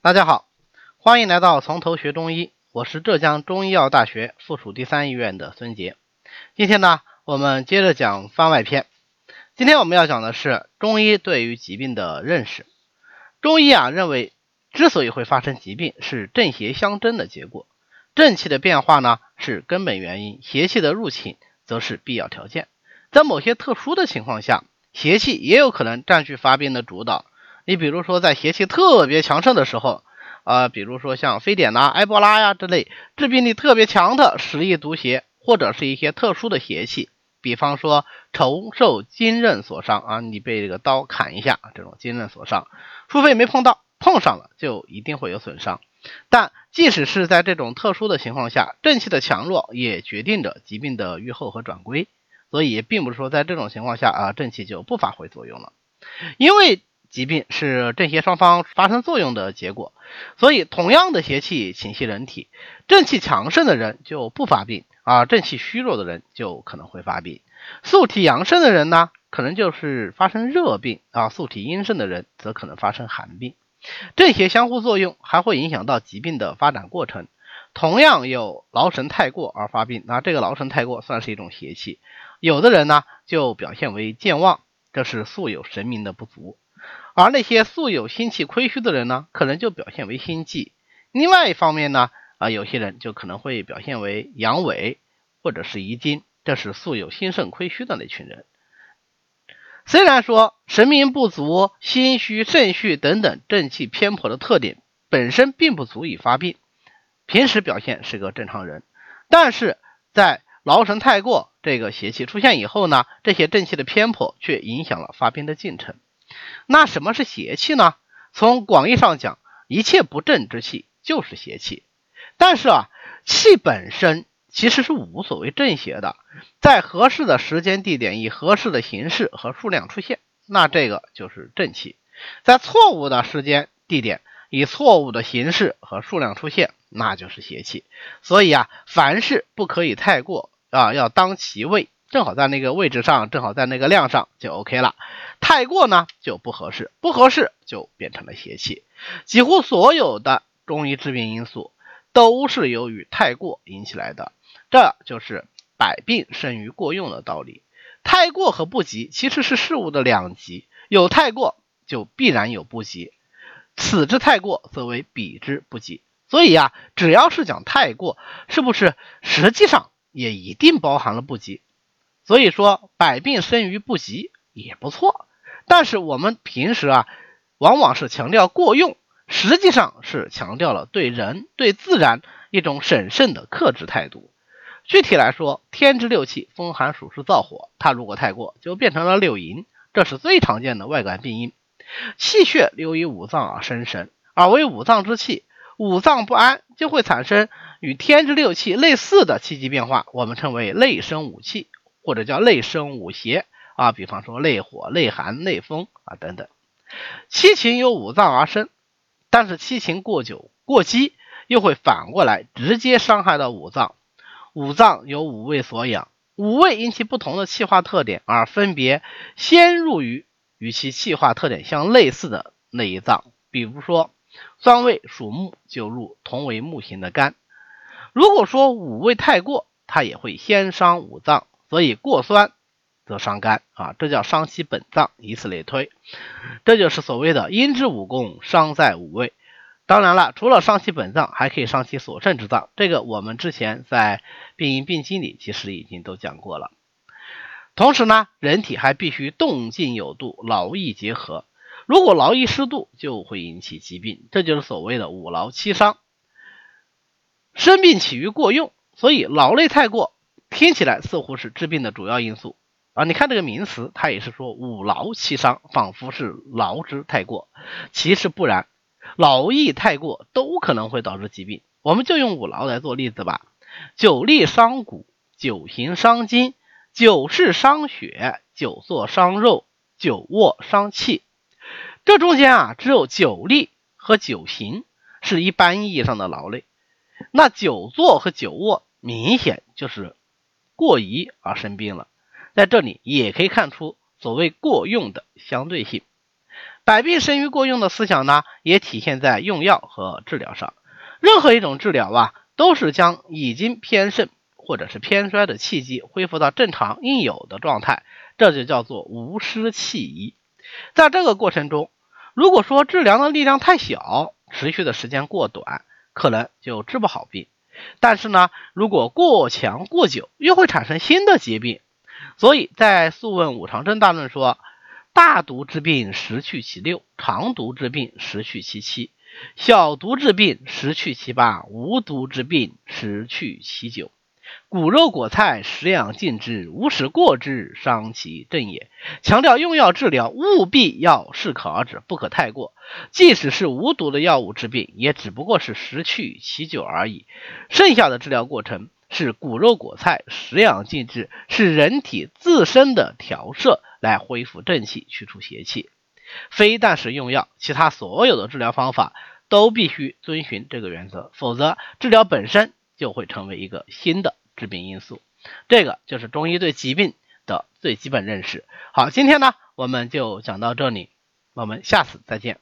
大家好，欢迎来到从头学中医，我是浙江中医药大学附属第三医院的孙杰。今天呢，我们接着讲番外篇。今天我们要讲的是中医对于疾病的认识。中医啊认为，之所以会发生疾病，是正邪相争的结果。正气的变化呢是根本原因，邪气的入侵则是必要条件。在某些特殊的情况下，邪气也有可能占据发病的主导。你比如说，在邪气特别强盛的时候，啊，比如说像非典呐、埃博拉呀之类致病力特别强的十亿毒邪，或者是一些特殊的邪气，比方说仇受金刃所伤啊，你被这个刀砍一下，这种金刃所伤，除非没碰到，碰上了就一定会有损伤。但即使是在这种特殊的情况下，正气的强弱也决定着疾病的预后和转归，所以并不是说在这种情况下啊，正气就不发挥作用了，因为。疾病是正邪双方发生作用的结果，所以同样的邪气侵袭人体，正气强盛的人就不发病啊，正气虚弱的人就可能会发病。素体阳盛的人呢，可能就是发生热病啊；素体阴盛的人则可能发生寒病。正邪相互作用，还会影响到疾病的发展过程。同样有劳神太过而发病，那这个劳神太过算是一种邪气。有的人呢，就表现为健忘，这是素有神明的不足。而那些素有心气亏虚的人呢，可能就表现为心悸。另外一方面呢，啊，有些人就可能会表现为阳痿或者是遗精，这是素有心肾亏虚的那群人。虽然说神明不足、心虚、肾虚等等正气偏颇的特点本身并不足以发病，平时表现是个正常人，但是在劳神太过这个邪气出现以后呢，这些正气的偏颇却影响了发病的进程。那什么是邪气呢？从广义上讲，一切不正之气就是邪气。但是啊，气本身其实是无所谓正邪的，在合适的时间地点以合适的形式和数量出现，那这个就是正气；在错误的时间地点以错误的形式和数量出现，那就是邪气。所以啊，凡事不可以太过啊，要当其位。正好在那个位置上，正好在那个量上就 OK 了。太过呢就不合适，不合适就变成了邪气。几乎所有的中医致病因素都是由于太过引起来的，这就是百病生于过用的道理。太过和不及其实是事物的两极，有太过就必然有不及，此之太过则为彼之不及。所以呀，只要是讲太过，是不是实际上也一定包含了不及？所以说，百病生于不及也不错，但是我们平时啊，往往是强调过用，实际上是强调了对人对自然一种审慎的克制态度。具体来说，天之六气，风寒暑湿燥火，它如果太过，就变成了六淫，这是最常见的外感病因。气血流于五脏而生神，而为五脏之气，五脏不安，就会产生与天之六气类似的气机变化，我们称为内生五气。或者叫内生五邪啊，比方说内火、内寒、内风啊等等。七情由五脏而生，但是七情过久过激，又会反过来直接伤害到五脏。五脏由五味所养，五味因其不同的气化特点而分别先入于与其气化特点相类似的那一脏。比如说酸味属木，就入同为木型的肝。如果说五味太过，它也会先伤五脏。所以过酸则伤肝啊，这叫伤其本脏，以此类推，这就是所谓的阴之五功，伤在五味。当然了，除了伤其本脏，还可以伤其所肾之脏。这个我们之前在病因病机里其实已经都讲过了。同时呢，人体还必须动静有度，劳逸结合。如果劳逸失度，就会引起疾病，这就是所谓的五劳七伤。生病起于过用，所以劳累太过。听起来似乎是治病的主要因素啊！你看这个名词，它也是说五劳七伤，仿佛是劳之太过，其实不然，劳逸太过都可能会导致疾病。我们就用五劳来做例子吧：久立伤骨，久行伤筋，久视伤血，久坐伤肉，久卧伤气。这中间啊，只有久立和久行是一般意义上的劳累，那久坐和久卧明显就是。过宜而生病了，在这里也可以看出所谓过用的相对性。百病生于过用的思想呢，也体现在用药和治疗上。任何一种治疗啊，都是将已经偏盛或者是偏衰的气机恢复到正常应有的状态，这就叫做无失气宜。在这个过程中，如果说治疗的力量太小，持续的时间过短，可能就治不好病。但是呢，如果过强过久，又会产生新的疾病。所以在《素问·五常真大论》说：“大毒之病，十去其六；长毒之病，十去其七；小毒之病，十去其八；无毒之病，十去其九。”骨肉果菜，食养尽之，无使过之，伤其正也。强调用药治疗，务必要适可而止，不可太过。即使是无毒的药物治病，也只不过是食去其久而已。剩下的治疗过程是骨肉果菜，食养尽之，是人体自身的调摄，来恢复正气，去除邪气。非但是用药，其他所有的治疗方法都必须遵循这个原则，否则治疗本身就会成为一个新的。致病因素，这个就是中医对疾病的最基本认识。好，今天呢我们就讲到这里，我们下次再见。